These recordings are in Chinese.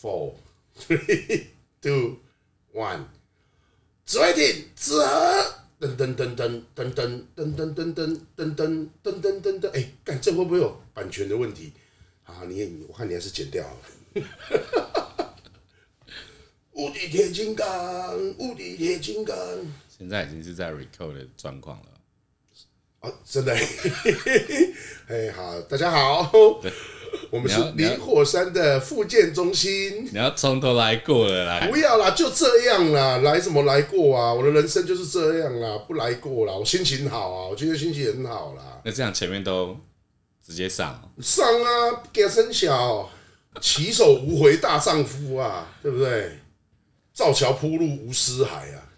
four, three, two, one，紫微体之和，噔噔噔噔噔噔噔噔噔噔噔噔噔噔噔噔，哎，干这会不会有版权的问题？啊，你我看你还是剪掉了。无敌铁金刚，无敌铁金刚，现在已经是在 record 的状况了。哦，真的，哎，好，大家好。我们是灵火山的复健中心。你要从头来过了啦？不要啦，就这样啦。来什么来过啊？我的人生就是这样啦，不来过啦。我心情好啊，我今天心情很好啦。那这样前面都直接上？上啊，给声小，起手无回大丈夫啊，对不对？造桥铺路无尸骸啊。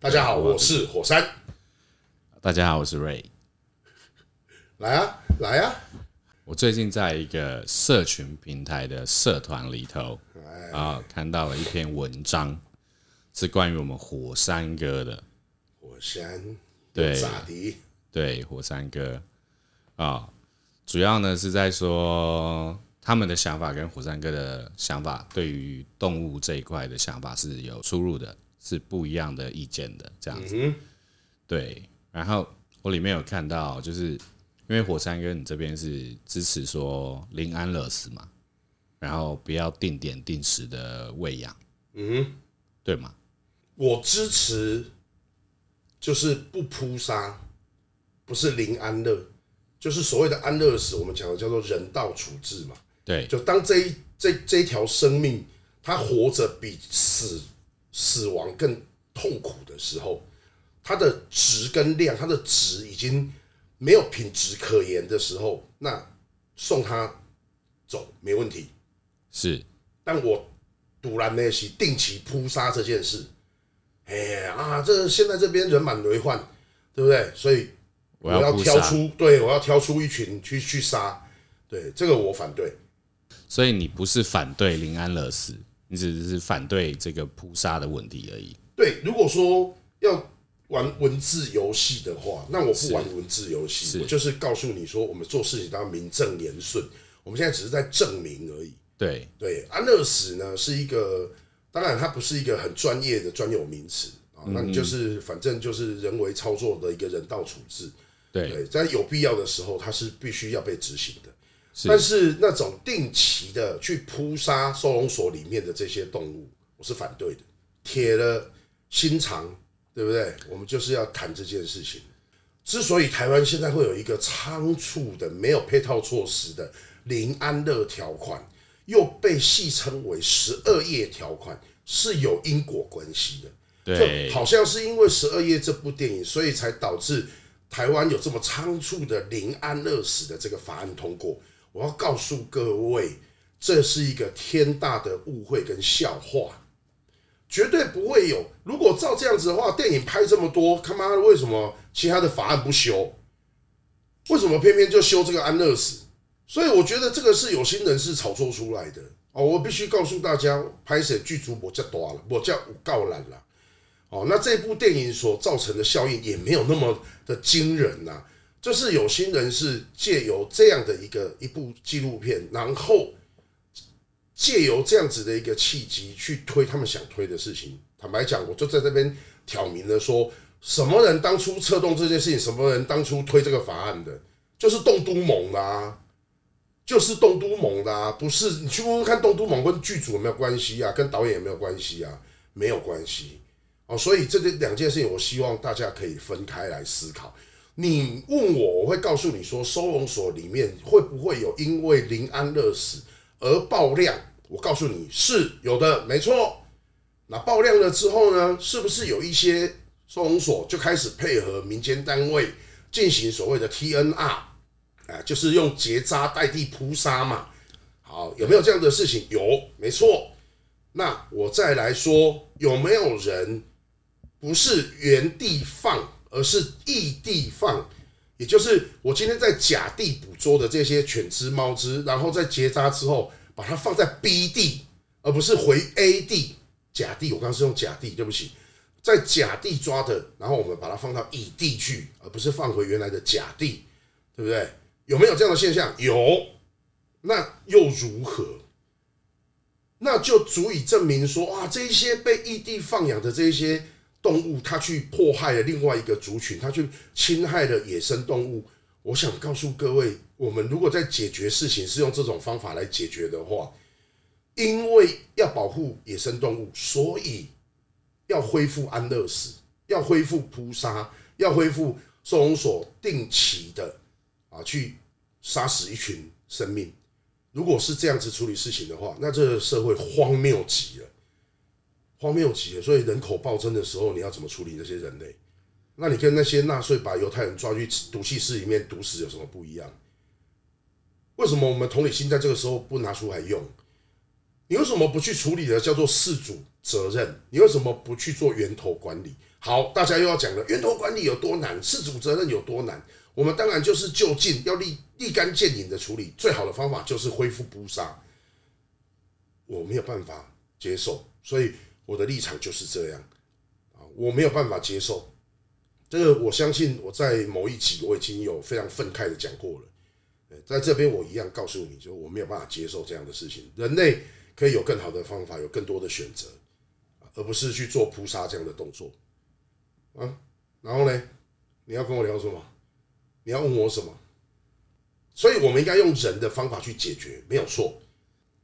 大家好，我是火山。大家好，我是 Ray。来啊，来啊。我最近在一个社群平台的社团里头啊，看到了一篇文章，是关于我们火山哥的。火山对对，火山哥啊，主要呢是在说他们的想法跟火山哥的想法对于动物这一块的想法是有出入的，是不一样的意见的这样子。对，然后我里面有看到就是。因为火山哥，你这边是支持说零安乐死嘛，然后不要定点定时的喂养，嗯，对吗？我支持，就是不扑杀，不是零安乐，就是所谓的安乐死，我们讲的叫做人道处置嘛。对，就当这一这这一条生命，它活着比死死亡更痛苦的时候，它的值跟量，它的值已经。没有品质可言的时候，那送他走没问题。是，但我突然那些定期扑杀这件事，哎啊，这现在这边人满为患，对不对？所以我要挑出，对，我要挑出一群去去杀，对，这个我反对。所以你不是反对临安乐死，你只是反对这个扑杀的问题而已。对，如果说要。玩文字游戏的话，那我不玩文字游戏，我就是告诉你说，我们做事情都要名正言顺。我们现在只是在证明而已。对对，安乐死呢是一个，当然它不是一个很专业的专有名词啊，那你就是反正就是人为操作的一个人道处置。对，在有必要的时候，它是必须要被执行的。但是那种定期的去扑杀收容所里面的这些动物，我是反对的。铁了心肠。对不对？我们就是要谈这件事情。之所以台湾现在会有一个仓促的、没有配套措施的零安乐条款，又被戏称为十二夜条款，是有因果关系的。对，就好像是因为十二夜这部电影，所以才导致台湾有这么仓促的零安乐死的这个法案通过。我要告诉各位，这是一个天大的误会跟笑话。绝对不会有。如果照这样子的话，电影拍这么多，他妈的为什么其他的法案不修？为什么偏偏就修这个安乐死？所以我觉得这个是有心人士炒作出来的哦。我必须告诉大家，拍摄剧组我叫多了，我叫告懒了。哦，那这部电影所造成的效应也没有那么的惊人呐。就是有心人士借由这样的一个一部纪录片，然后。借由这样子的一个契机去推他们想推的事情，坦白讲，我就在这边挑明了说，什么人当初策动这件事情，什么人当初推这个法案的，就是栋都盟的啊，就是栋都盟的啊，不是你去问问看，栋都盟跟剧组有没有关系啊？跟导演有没有关系啊？没有关系哦，所以这两件事情，我希望大家可以分开来思考。你问我，我会告诉你说，收容所里面会不会有因为临安乐死？而爆量，我告诉你是有的，没错。那爆量了之后呢，是不是有一些收容所就开始配合民间单位进行所谓的 TNR，啊，就是用结扎代替扑杀嘛？好，有没有这样的事情？有，没错。那我再来说，有没有人不是原地放，而是异地放？也就是我今天在甲地捕捉的这些犬只、猫只，然后在结扎之后，把它放在 B 地，而不是回 A 地。甲地，我刚刚是用甲地，对不起，在甲地抓的，然后我们把它放到乙地去，而不是放回原来的甲地，对不对？有没有这样的现象？有。那又如何？那就足以证明说，啊，这一些被异地放养的这一些动物，它去迫害了另外一个族群，它去侵害了野生动物。我想告诉各位，我们如果在解决事情是用这种方法来解决的话，因为要保护野生动物，所以要恢复安乐死，要恢复扑杀，要恢复收容所定期的啊去杀死一群生命。如果是这样子处理事情的话，那这个社会荒谬极了，荒谬极了。所以人口暴增的时候，你要怎么处理那些人类？那你跟那些纳粹把犹太人抓去毒气室里面毒死有什么不一样？为什么我们同理心在这个时候不拿出来用？你为什么不去处理的叫做事主责任？你为什么不去做源头管理？好，大家又要讲了，源头管理有多难？事主责任有多难？我们当然就是就近要立立竿见影的处理，最好的方法就是恢复捕杀。我没有办法接受，所以我的立场就是这样啊，我没有办法接受。这个我相信我在某一集我已经有非常愤慨的讲过了，在这边我一样告诉你，就我没有办法接受这样的事情。人类可以有更好的方法，有更多的选择，而不是去做扑杀这样的动作啊。然后呢，你要跟我聊什么？你要问我什么？所以，我们应该用人的方法去解决，没有错。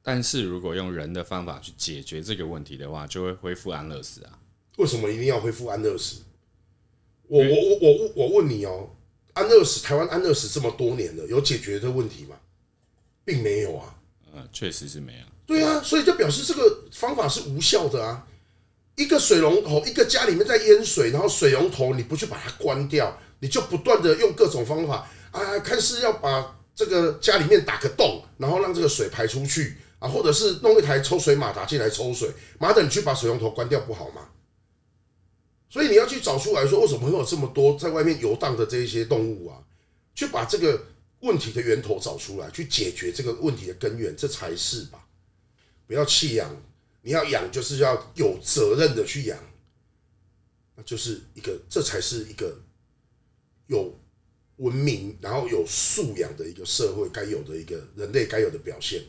但是如果用人的方法去解决这个问题的话，就会恢复安乐死啊？为什么一定要恢复安乐死？我我我我我问你哦，安乐死，台湾安乐死这么多年了，有解决的问题吗？并没有啊。嗯，确实是没有。对啊，所以就表示这个方法是无效的啊。一个水龙头，一个家里面在淹水，然后水龙头你不去把它关掉。你就不断的用各种方法啊，看是要把这个家里面打个洞，然后让这个水排出去啊，或者是弄一台抽水马达进来抽水，马达，你去把水龙头关掉不好吗？所以你要去找出来说，为什么会有这么多在外面游荡的这一些动物啊？去把这个问题的源头找出来，去解决这个问题的根源，这才是吧？不要弃养，你要养就是要有责任的去养，那就是一个，这才是一个。有文明，然后有素养的一个社会该有的一个人类该有的表现。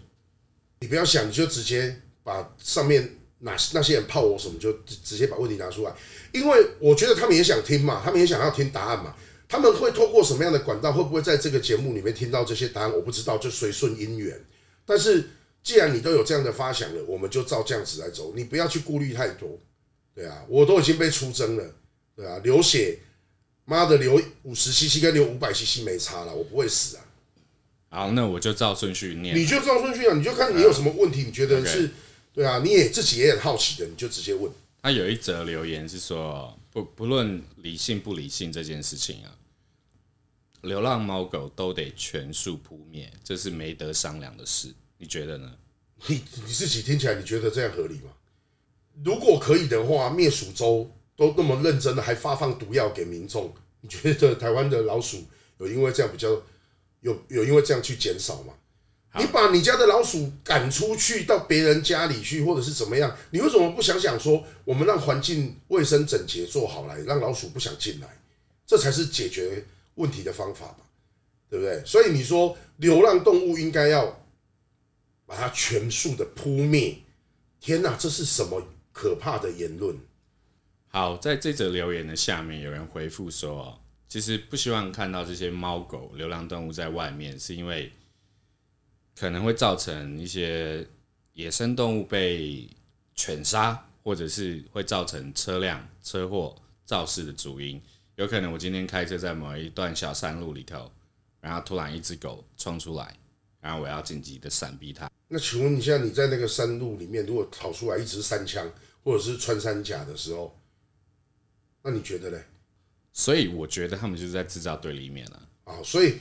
你不要想，你就直接把上面那那些人泡我什么，就直接把问题拿出来。因为我觉得他们也想听嘛，他们也想要听答案嘛。他们会透过什么样的管道，会不会在这个节目里面听到这些答案？我不知道，就随顺因缘。但是既然你都有这样的发想了，我们就照这样子来走。你不要去顾虑太多，对啊，我都已经被出征了，对啊，流血。妈的，流五十 CC 跟流五百 CC 没差了，我不会死啊。好，那我就照顺序念。你就照顺序啊，你就看你有什么问题，你觉得是，对啊，你也自己也很好奇的，你就直接问。他有一则留言是说，不不论理性不理性这件事情啊，流浪猫狗都得全数扑灭，这是没得商量的事。你觉得呢？你你自己听起来，你觉得这样合理吗？如果可以的话，灭鼠周。都那么认真的，还发放毒药给民众，你觉得台湾的老鼠有因为这样比较有有因为这样去减少吗？你把你家的老鼠赶出去到别人家里去，或者是怎么样？你为什么不想想说，我们让环境卫生整洁做好来，让老鼠不想进来，这才是解决问题的方法吧？对不对？所以你说流浪动物应该要把它全数的扑灭？天哪，这是什么可怕的言论？好，在这则留言的下面，有人回复说：“其实不希望看到这些猫狗、流浪动物在外面，是因为可能会造成一些野生动物被犬杀，或者是会造成车辆车祸肇事的主因。有可能我今天开车在某一段小山路里头，然后突然一只狗冲出来，然后我要紧急的闪避它。那请问一下，你在那个山路里面，如果跑出来一只山羌，或者是穿山甲的时候？”那你觉得呢？所以我觉得他们就是在制造对立面了啊！所以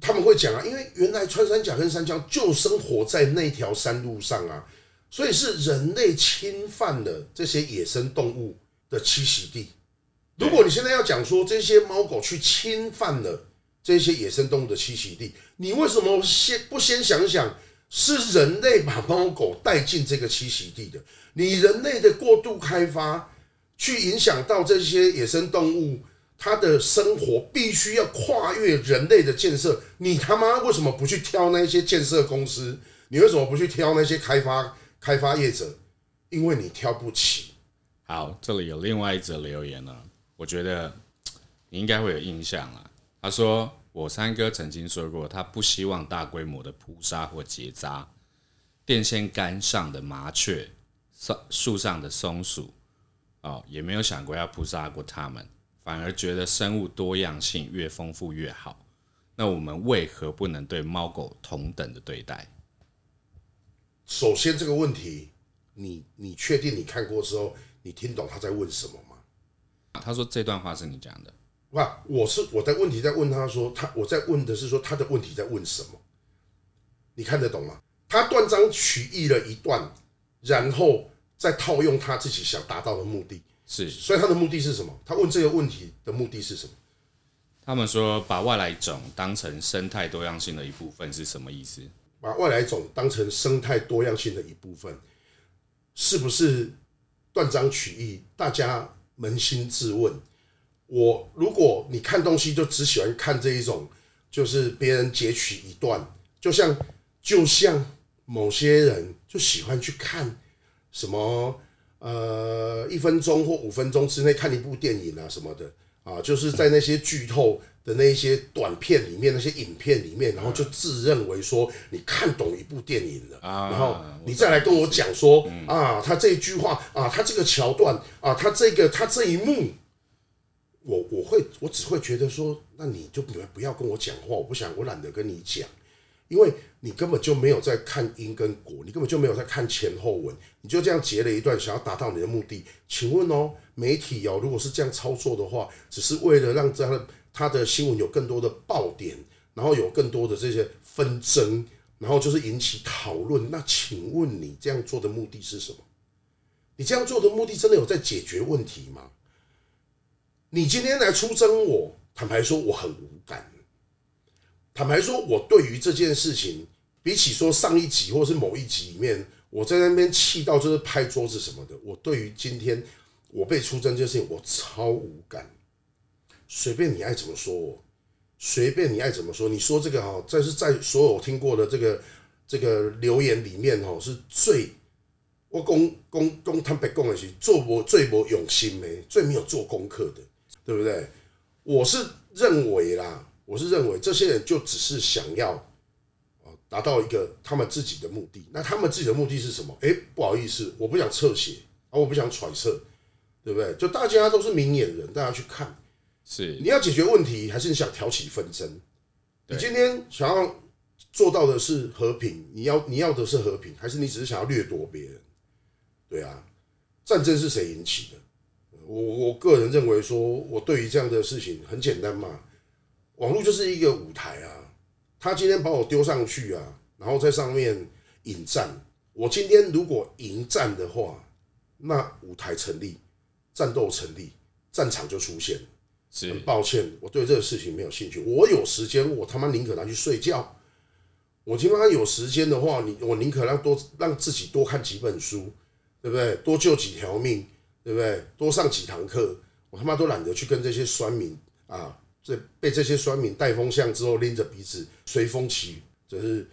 他们会讲啊，因为原来穿山甲跟山羌就生活在那条山路上啊，所以是人类侵犯了这些野生动物的栖息地。如果你现在要讲说这些猫狗去侵犯了这些野生动物的栖息地，你为什么先不先想想是人类把猫狗带进这个栖息地的？你人类的过度开发。去影响到这些野生动物，他的生活必须要跨越人类的建设。你他妈为什么不去挑那些建设公司？你为什么不去挑那些开发开发业者，因为你挑不起。好，这里有另外一则留言呢，我觉得你应该会有印象了。他说：“我三哥曾经说过，他不希望大规模的扑杀或结扎电线杆上的麻雀、松树上的松鼠，哦，也没有想过要扑杀过他们，反而觉得生物多样性越丰富越好。那我们为何不能对猫狗同等的对待？”首先，这个问题，你你确定你看过之后，你听懂他在问什么吗？他说这段话是你讲的。不，我是我的问题在问他说，他我在问的是说他的问题在问什么？你看得懂吗？他断章取义了一段，然后再套用他自己想达到的目的。是，所以他的目的是什么？他问这个问题的目的是什么？他们说把外来种当成生态多样性的一部分是什么意思？把外来种当成生态多样性的一部分，是不是断章取义？大家扪心自问。我如果你看东西就只喜欢看这一种，就是别人截取一段，就像就像某些人就喜欢去看什么呃一分钟或五分钟之内看一部电影啊什么的啊，就是在那些剧透。的那一些短片里面，那些影片里面，然后就自认为说你看懂一部电影了，然后你再来跟我讲说啊，他这一句话啊，他这个桥段啊，他这个他这一幕，我我会我只会觉得说，那你就不要不要跟我讲话，我不想我懒得跟你讲，因为你根本就没有在看因跟果，你根本就没有在看前后文，你就这样截了一段，想要达到你的目的。请问哦，媒体哦，如果是这样操作的话，只是为了让这样的。他的新闻有更多的爆点，然后有更多的这些纷争，然后就是引起讨论。那请问你这样做的目的是什么？你这样做的目的真的有在解决问题吗？你今天来出征我，坦白说我很无感。坦白说，我对于这件事情，比起说上一集或是某一集里面，我在那边气到就是拍桌子什么的，我对于今天我被出征这件事情，我超无感。随便你爱怎么说我，随便你爱怎么说。你说这个哈，这是在所有听过的这个这个留言里面哈，是最我公公公坦白讲的是做我最没用心的，最没有做功课的，对不对？我是认为啦，我是认为这些人就只是想要啊达到一个他们自己的目的。那他们自己的目的是什么？哎，不好意思，我不想侧写啊，我不想揣测，对不对？就大家都是明眼人，大家去看。是你要解决问题，还是你想挑起纷争？你今天想要做到的是和平，你要你要的是和平，还是你只是想要掠夺别人？对啊，战争是谁引起的？我我个人认为说，我对于这样的事情很简单嘛，网络就是一个舞台啊，他今天把我丢上去啊，然后在上面引战，我今天如果迎战的话，那舞台成立，战斗成立，战场就出现。很抱歉，我对这个事情没有兴趣。我有时间，我他妈宁可拿去睡觉。我他妈有时间的话，你我宁可让多让自己多看几本书，对不对？多救几条命，对不对？多上几堂课，我他妈都懒得去跟这些酸民啊，这被这些酸民带风向之后，拎着鼻子随风起。就是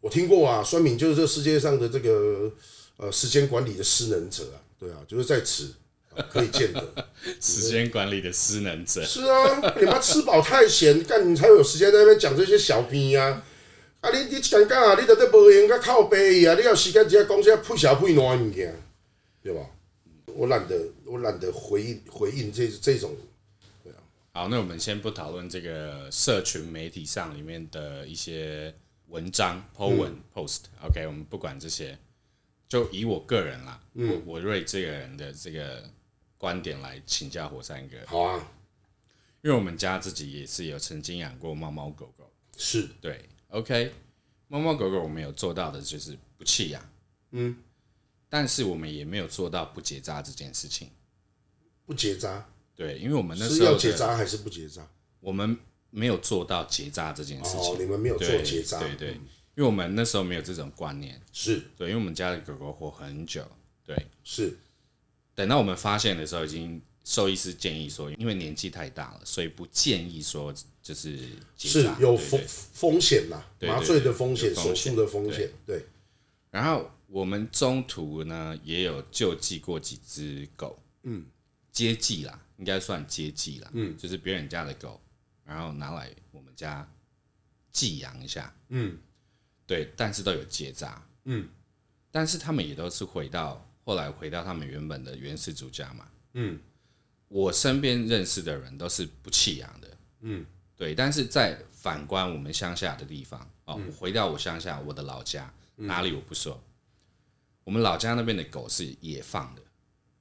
我听过啊，酸民就是这世界上的这个呃时间管理的失能者啊，对啊，就是在此。可以见得，时间管理的失能者是啊，你妈吃饱太闲，干你才有时间在那边讲这些小屁呀！啊，你你讲干啊，你都在这无闲，靠背啊，你有时间直接讲些屁小屁烂物件，对吧？我懒得，我懒得回应回应这这种。好，那我们先不讨论这个社群媒体上里面的一些文章、po 文、嗯、post，OK，、我们不管这些，就以我个人啦，嗯、我我瑞这个人的这个。观点来请教火山哥。好啊，因为我们家自己也是有曾经养过猫猫狗狗，是对，OK，猫猫狗狗我们有做到的就是不弃养，嗯，但是我们也没有做到不结扎这件事情。不结扎？对，因为我们那时候是要结扎还是不结扎？我们没有做到结扎这件事情。哦，你们没有做结扎？对对，因为我们那时候没有这种观念。是对，因为我们家的狗狗活很久，对，是。等到我们发现的时候，已经兽医师建议说，因为年纪太大了，所以不建议说就是是有风风险啦，麻醉的风险、手术的风险。对。然后我们中途呢也有救济过几只狗，嗯，接济啦，应该算接济了，嗯，就是别人家的狗，然后拿来我们家寄养一下，嗯，对，但是都有结扎，嗯，但是他们也都是回到后来回到他们原本的原始主家嘛，嗯，我身边认识的人都是不弃养的，嗯，对，但是在反观我们乡下的地方，哦，我回到我乡下我的老家。哪里我不说，我们老家那边的狗是野放的，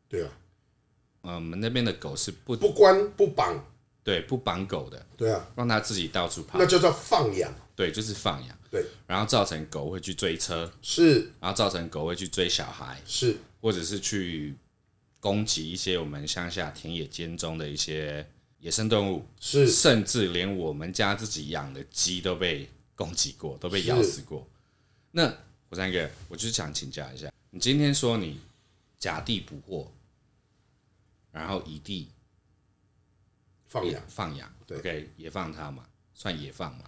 对啊，嗯，我们那边的狗是不不关不绑，对，不绑狗的，对啊，让它自己到处跑，那就叫放养，对，就是放养，对，然后造成狗会去追车，是，然后造成狗会去追小孩，是，或者是去攻击一些我们乡下田野间中的一些野生动物，是，甚至连我们家自己养的鸡都被攻击过，都被咬死过，那。火山哥，我就是想请教一下，你今天说你假地捕获，然后乙地放养放养，对，OK，野放它嘛，算野放嘛？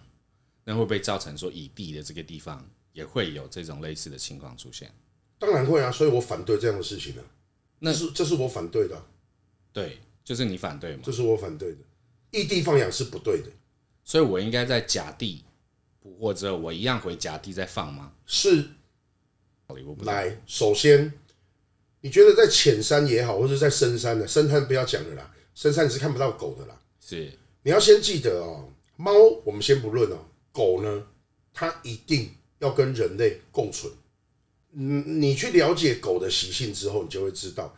那会不会造成说乙地的这个地方也会有这种类似的情况出现？当然会啊，所以我反对这样的事情啊。那是这是我反对的啊。对，就是你反对嘛？这是我反对的，异地放养是不对的，所以我应该在甲地。捕获之后，我一样回甲地再放吗？是。来，首先，你觉得在浅山也好，或者在深山的深山不要讲了啦，深山你是看不到狗的啦。是。你要先记得哦，猫我们先不论哦，狗呢，它一定要跟人类共存。嗯，你去了解狗的习性之后，你就会知道，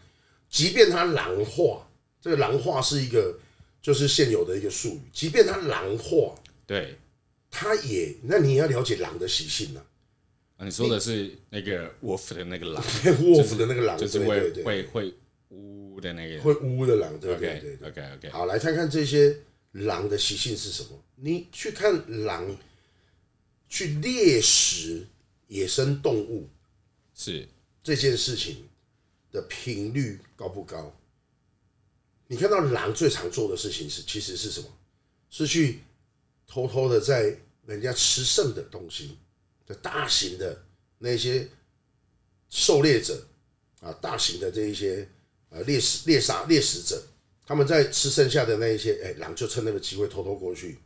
即便它狼化，这个狼化是一个就是现有的一个术语，即便它狼化，对。它也，那你也要了解狼的习性呢、啊。你说的是那个 wolf 的那个狼，wolf 的那个狼，就是会会会呜的那个，会呜的狼，对对对 OK OK。好，来看看这些狼的习性是什么。你去看狼去猎食野生动物，是这件事情的频率高不高？你看到狼最常做的事情是，其实是什么？是去。偷偷的在人家吃剩的东西，大型的那些狩猎者啊，大型的这一些呃猎食猎杀猎食者，他们在吃剩下的那一些，哎，狼就趁那个机会偷偷过去。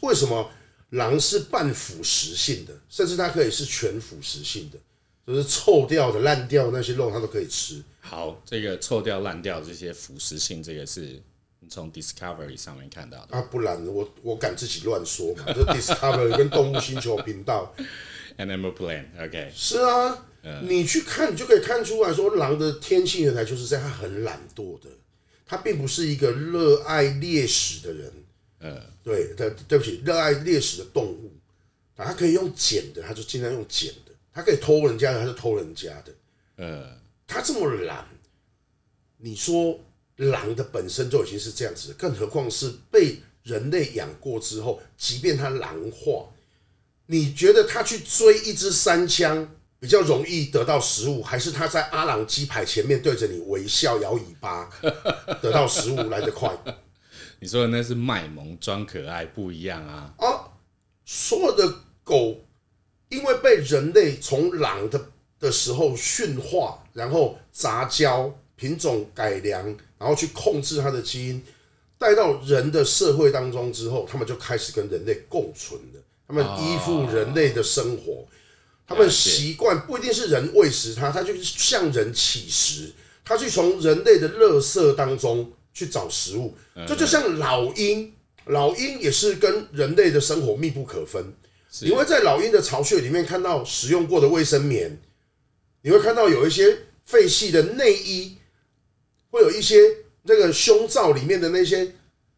为什么狼是半腐蚀性的，甚至它可以是全腐蚀性的，就是臭掉的、烂掉的那些肉，它都可以吃。好，这个臭掉、烂掉这些腐蚀性，这个是。从 Discovery 上面看到的。啊，不然我我敢自己乱说嘛？就 Discovery 跟动物星球频道，Animal Planet，OK，是啊，你去看，你就可以看出来说，狼的天性原来就是在它很懒惰的，它并不是一个热爱猎食的人，嗯，对，对，对不起，热爱猎食的动物，它可以用捡的，它就尽量用捡的，它可以偷人家的，它就偷人家的，嗯，它这么懒，你说？狼的本身就已经是这样子，更何况是被人类养过之后，即便它狼化，你觉得它去追一只山枪比较容易得到食物，还是它在阿朗鸡排前面对着你微笑摇尾巴得到食物来得快？你说的那是卖萌装可爱不一样啊！啊，所有的狗因为被人类从狼的的时候驯化，然后杂交。品种改良，然后去控制它的基因，带到人的社会当中之后，他们就开始跟人类共存了。他们依附人类的生活，他们习惯不一定是人喂食它，它就是向人乞食，它去从人类的垃圾当中去找食物。这就像老鹰，老鹰也是跟人类的生活密不可分。你会在老鹰的巢穴里面看到使用过的卫生棉，你会看到有一些废弃的内衣。会有一些那个胸罩里面的那些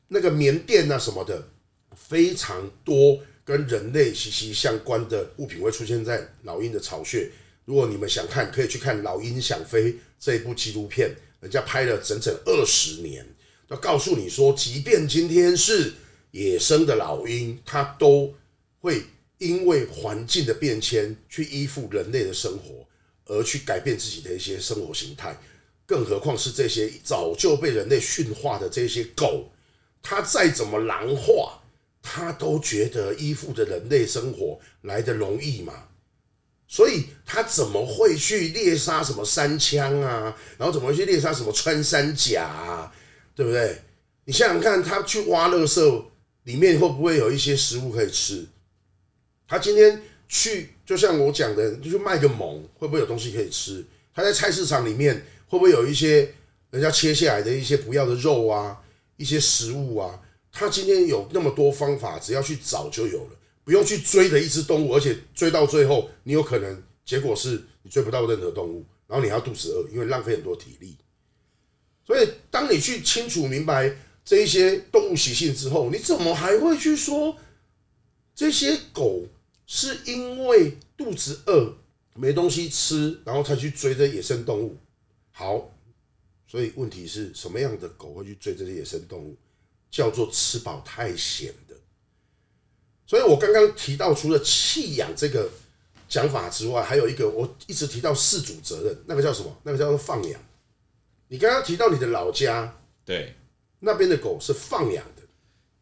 那个棉垫啊什么的，非常多跟人类息息相关的物品会出现在老鹰的巢穴。如果你们想看，可以去看《老鹰想飞》这一部纪录片，人家拍了整整二十年，要告诉你说，即便今天是野生的老鹰，它都会因为环境的变迁去依附人类的生活，而去改变自己的一些生活形态。更何况是这些早就被人类驯化的这些狗，它再怎么狼化，它都觉得依附着人类生活来得容易嘛？所以他怎么会去猎杀什么山羌啊？然后怎么会去猎杀什么穿山甲啊？对不对？你想想看，他去挖垃圾，里面会不会有一些食物可以吃？他今天去，就像我讲的，就去卖个萌，会不会有东西可以吃？他在菜市场里面，会不会有一些人家切下来的一些不要的肉啊，一些食物啊？他今天有那么多方法，只要去找就有了。不用去追的一只动物，而且追到最后，你有可能结果是你追不到任何动物，然后你还要肚子饿，因为浪费很多体力。所以，当你去清楚明白这一些动物习性之后，你怎么还会去说这些狗是因为肚子饿没东西吃，然后才去追这野生动物？好，所以问题是什么样的狗会去追这些野生动物？叫做吃饱太闲的。所以我刚刚提到，除了弃养这个讲法之外，还有一个我一直提到饲主责任，那个叫什么？那个叫做放养。你刚刚提到你的老家，对，那边的狗是放养的，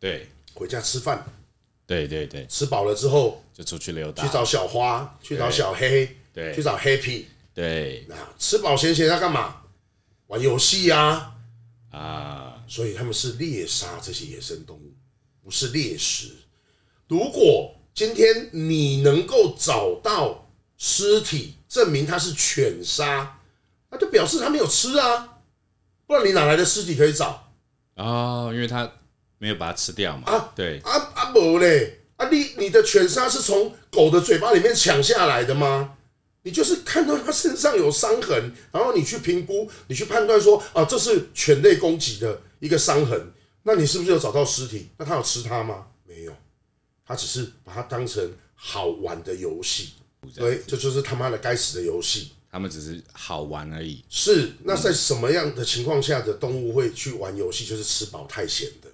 对，回家吃饭，对对对，吃饱了之后就出去溜达，去找小花，去找小黑，对，去找 Happy，对，那吃饱闲闲要干嘛？玩游戏呀，啊，所以他们是猎杀这些野生动物，不是猎食。如果今天你能够找到尸体，证明它是犬杀，那就表示它没有吃啊，不然你哪来的尸体可以找？哦，因为它没有把它吃掉嘛。啊，对，啊啊不嘞，啊你你的犬杀是从狗的嘴巴里面抢下来的吗？你就是看到他身上有伤痕，然后你去评估，你去判断说啊，这是犬类攻击的一个伤痕，那你是不是有找到尸体？那他有吃它吗？没有。他只是把它当成好玩的游戏，对，这就是他妈的该死的游戏。他们只是好玩而已。是，那在什么样的情况下的动物会去玩游戏？就是吃饱太闲的。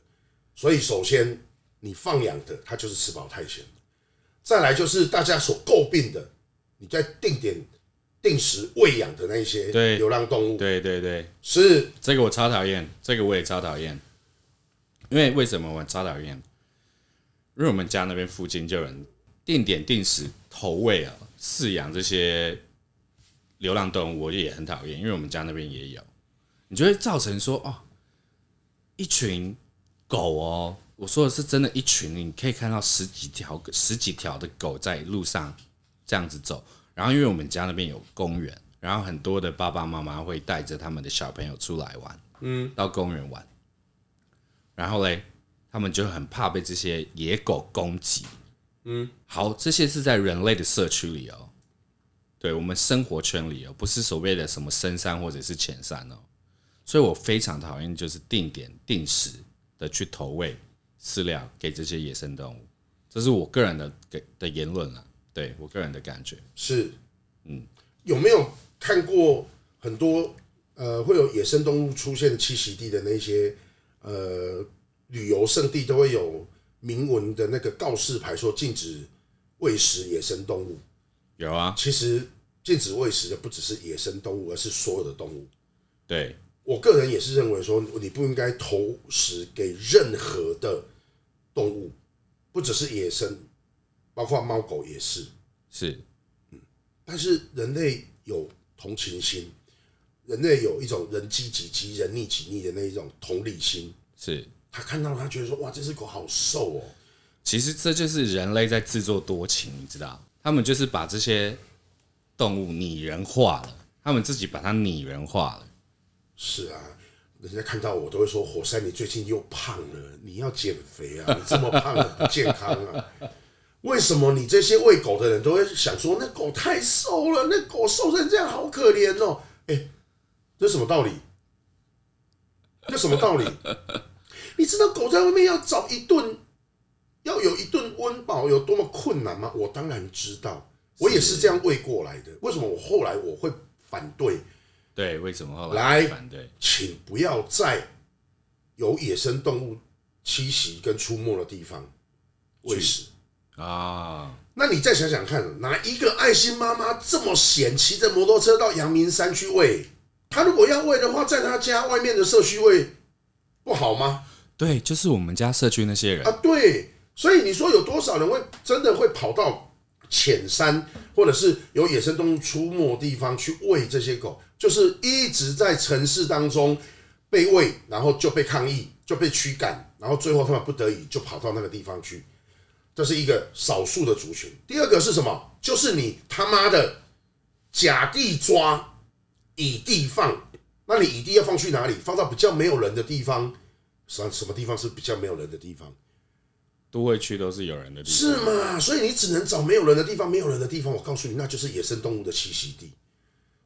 所以，首先你放养的，它就是吃饱太闲。再来就是大家所诟病的，你在定点定时喂养的那些流浪动物。对对对，是这个我超讨厌，这个我也超讨厌。因为为什么我超讨厌？因为我们家那边附近就有人定点定时投喂啊，饲养这些流浪动物，我也很讨厌。因为我们家那边也有，你就会造成说哦，一群狗哦，我说的是真的，一群，你可以看到十几条、十几条的狗在路上这样子走。然后，因为我们家那边有公园，然后很多的爸爸妈妈会带着他们的小朋友出来玩，嗯，到公园玩，然后嘞。他们就很怕被这些野狗攻击。嗯，好，这些是在人类的社区里哦，对我们生活圈里哦，不是所谓的什么深山或者是浅山哦。所以我非常讨厌，就是定点定时的去投喂饲料给这些野生动物，这是我个人的给的言论了。对我个人的感觉是，嗯，有没有看过很多呃会有野生动物出现栖息地的那些呃？旅游胜地都会有明文的那个告示牌，说禁止喂食野生动物。有啊，其实禁止喂食的不只是野生动物，而是所有的动物。对，我个人也是认为说，你不应该投食给任何的动物，不只是野生，包括猫狗也是。是，嗯，但是人类有同情心，人类有一种人机己饥、人溺己逆的那一种同理心。是。他看到他觉得说，哇，这只狗好瘦哦。其实这就是人类在自作多情，你知道？他们就是把这些动物拟人化了，他们自己把它拟人化了。是啊，人家看到我都会说，火山你最近又胖了，你要减肥啊！你这么胖了不健康啊！为什么你这些喂狗的人都会想说，那狗太瘦了，那狗瘦成这样好可怜哦？哎，这什么道理？这什么道理？你知道狗在外面要找一顿，要有一顿温饱有多么困难吗？我当然知道，我也是这样喂过来的。为什么我后来我会反对？对，为什么后来反对？来，请不要在有野生动物栖息跟出没的地方喂食啊！那你再想想看，哪一个爱心妈妈这么闲，骑着摩托车到阳明山去喂？他如果要喂的话，在他家外面的社区喂不好吗？对，就是我们家社区那些人啊。对，所以你说有多少人会真的会跑到浅山或者是有野生动物出没地方去喂这些狗，就是一直在城市当中被喂，然后就被抗议，就被驱赶，然后最后他们不得已就跑到那个地方去。这是一个少数的族群。第二个是什么？就是你他妈的甲地抓，乙地放。那你乙地要放去哪里？放到比较没有人的地方。什什么地方是比较没有人的地方？都会区都是有人的地方。是吗？所以你只能找没有人的地方。没有人的地方，我告诉你，那就是野生动物的栖息地。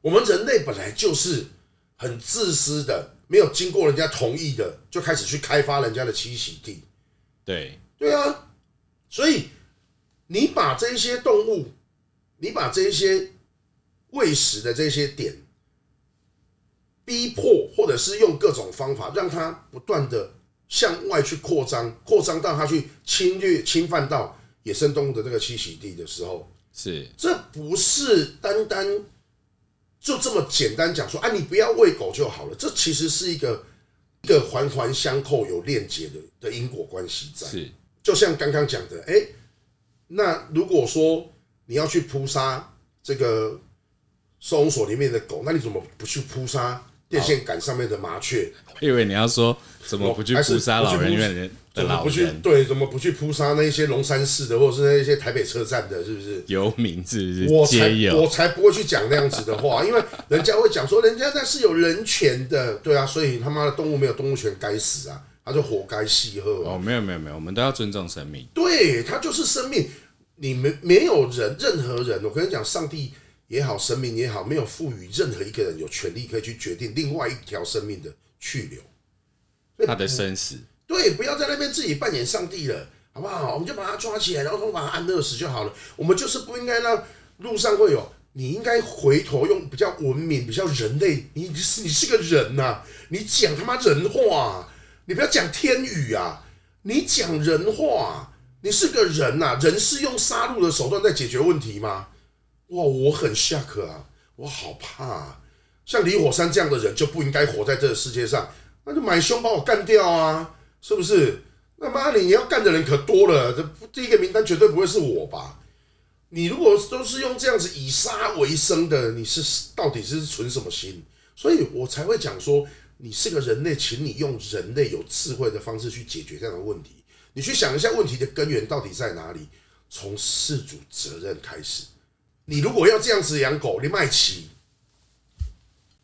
我们人类本来就是很自私的，没有经过人家同意的，就开始去开发人家的栖息地。对，对啊。所以你把这些动物，你把这些喂食的这些点，逼迫，或者是用各种方法，让它不断的向外去扩张，扩张到它去侵略、侵犯到野生动物的这个栖息地的时候，是这不是单单就这么简单讲说啊，你不要喂狗就好了。这其实是一个一个环环相扣、有链接的的因果关系在。就像刚刚讲的，哎，那如果说你要去扑杀这个收容所里面的狗，那你怎么不去扑杀？电线杆上面的麻雀，我以为你要说怎么不去扑杀老人院的老人？对，怎么不去扑杀那些龙山寺的，或者是那些台北车站的，是不是？游民是不是？我才我才不会去讲那样子的话，因为人家会讲说人家那是有人权的，对啊，所以他妈的动物没有动物权该死啊，他就活该戏喝。哦，没有没有没有，我们都要尊重生命。对，他就是生命，你没没有人，任何人，我跟你讲，上帝。也好，生命也好，没有赋予任何一个人有权利可以去决定另外一条生命的去留，他的生死。对，不要在那边自己扮演上帝了，好不好？我们就把他抓起来，然后把他安乐死就好了。我们就是不应该让路上会有，你应该回头用比较文明、比较人类。你你是你是个人呐、啊，你讲他妈人话，你不要讲天语啊，你讲人话，你是个人呐、啊，人是用杀戮的手段在解决问题吗？哇，我很吓客啊，我好怕啊！像李火山这样的人就不应该活在这个世界上，那就买凶把我干掉啊，是不是？那妈你要干的人可多了，这第一个名单绝对不会是我吧？你如果都是用这样子以杀为生的，你是到底是存什么心？所以我才会讲说，你是个人类，请你用人类有智慧的方式去解决这样的问题。你去想一下问题的根源到底在哪里？从事主责任开始。你如果要这样子养狗，你卖起。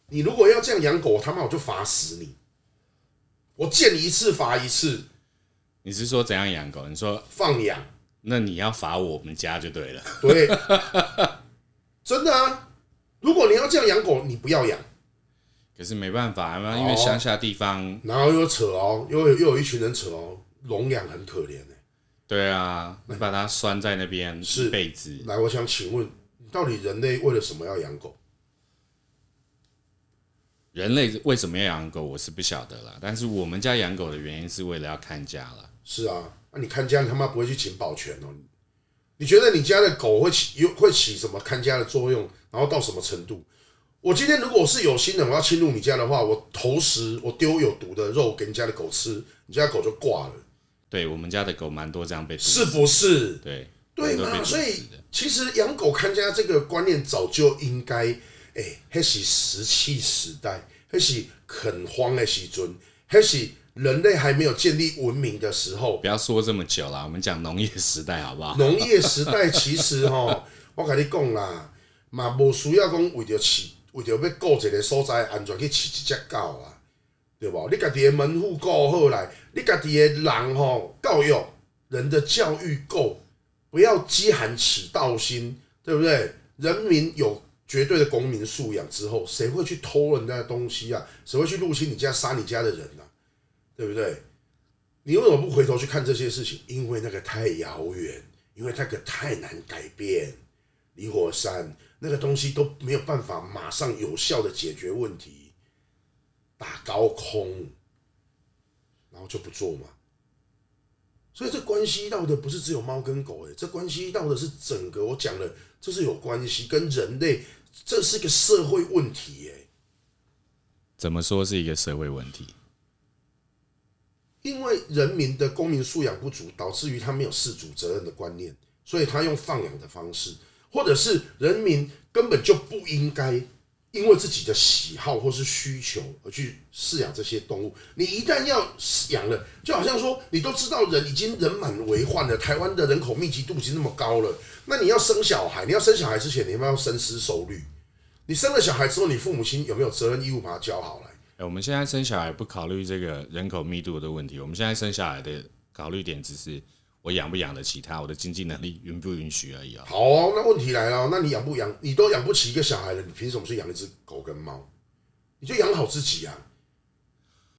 你如果要这样养狗，他妈我就罚死你！我见你一次罚一次。你是说怎样养狗？你说放养？那你要罚我们家就对了。对，真的啊！如果你要这样养狗，你不要养。可是没办法，因为乡下地方，然后又扯哦，又有又有一群人扯哦，笼养很可怜哎。对啊，你把它拴在那边是一辈子。来，我想请问。到底人类为了什么要养狗？人类为什么要养狗？我是不晓得啦。但是我们家养狗的原因是为了要看家了。是啊，那你看家，你他妈不会去请保全哦？你觉得你家的狗会起有会起什么看家的作用？然后到什么程度？我今天如果是有心人，我要侵入你家的话，我投食，我丢有毒的肉给你家的狗吃，你家狗就挂了。对，我们家的狗蛮多这样被是不是？对。对嘛？所以其实养狗看家这个观念早就应该，哎，那是石器时代，那是垦荒的时尊，那是人类还没有建立文明的时候。不要说这么久了，我们讲农业时代好不好？农业时代其实哈，我跟你讲啦，嘛无需要讲为了饲，为了要顾一个所在安全去饲一只狗啊，对不？你家己的门户顾好来，你家己的人吼教育人的教育够。不要饥寒起盗心，对不对？人民有绝对的公民素养之后，谁会去偷人家的东西啊？谁会去入侵你家杀你家的人啊？对不对？你为什么不回头去看这些事情？因为那个太遥远，因为那个太难改变。离火山那个东西都没有办法马上有效的解决问题，打高空，然后就不做嘛。所以这关系到的不是只有猫跟狗，诶，这关系到的是整个。我讲了，这是有关系，跟人类，这是一个社会问题，诶。怎么说是一个社会问题？因为人民的公民素养不足，导致于他没有事主责任的观念，所以他用放养的方式，或者是人民根本就不应该因为自己的喜好或是需求而去饲养这些动物。你一旦要养了，就好像说你都知道人已经人满为患了，台湾的人口密集度已经那么高了，那你要生小孩，你要生小孩之前，你要不要深思熟虑？你生了小孩之后，你父母亲有没有责任义务把他教好来？我们现在生小孩不考虑这个人口密度的问题，我们现在生小孩的考虑点只是我养不养得起他，我的经济能力允不允许而已啊。好哦，那问题来了，那你养不养？你都养不起一个小孩了，你凭什么去养一只狗跟猫？你就养好自己啊。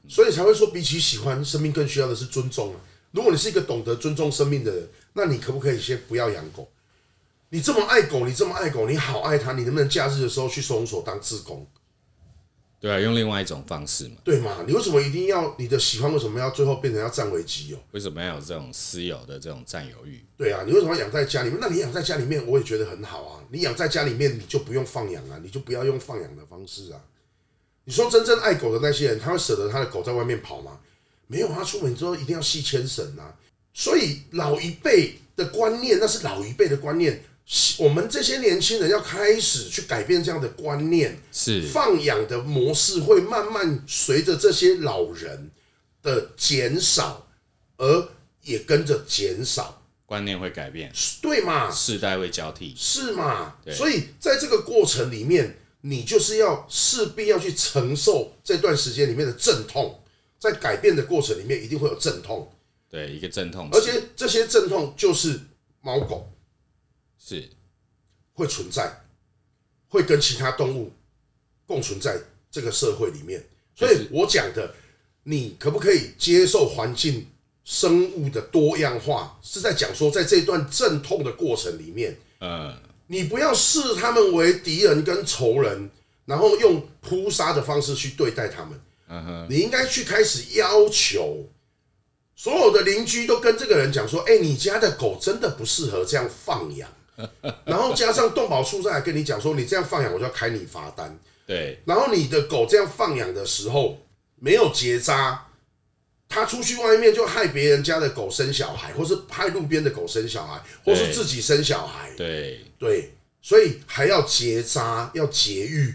所以才会说，比起喜欢，生命更需要的是尊重啊。如果你是一个懂得尊重生命的人，那你可不可以先不要养狗？你这么爱狗，你这么爱狗，你好爱它，你能不能假日的时候去收容所当志工？对啊，用另外一种方式嘛。对嘛？你为什么一定要你的喜欢？为什么要最后变成要占为己有？为什么要有这种私有的这种占有欲？对啊，你为什么要养在家里面？那你养在家里面，我也觉得很好啊。你养在家里面，你就不用放养啊，你就不要用放养的方式啊。你说真正爱狗的那些人，他会舍得他的狗在外面跑吗？没有，他出门之后一定要系牵绳啊。所以老一辈的观念，那是老一辈的观念。我们这些年轻人要开始去改变这样的观念，是。放养的模式会慢慢随着这些老人的减少，而也跟着减少，观念会改变，对嘛？世代会交替，是嘛？所以在这个过程里面，你就是要势必要去承受这段时间里面的阵痛，在改变的过程里面一定会有阵痛，对，一个阵痛，而且这些阵痛就是猫狗。是会存在，会跟其他动物共存在这个社会里面。所以我讲的，你可不可以接受环境生物的多样化？是在讲说，在这段阵痛的过程里面，嗯，你不要视他们为敌人跟仇人，然后用扑杀的方式去对待他们。嗯哼，你应该去开始要求。所有的邻居都跟这个人讲说：“哎，你家的狗真的不适合这样放养。” 然后加上动保处再来跟你讲说，你这样放养我就要开你罚单。对，然后你的狗这样放养的时候没有结扎，它出去外面就害别人家的狗生小孩，或是害路边的狗生小孩，或是自己生小孩。对对，所以还要结扎，要节育。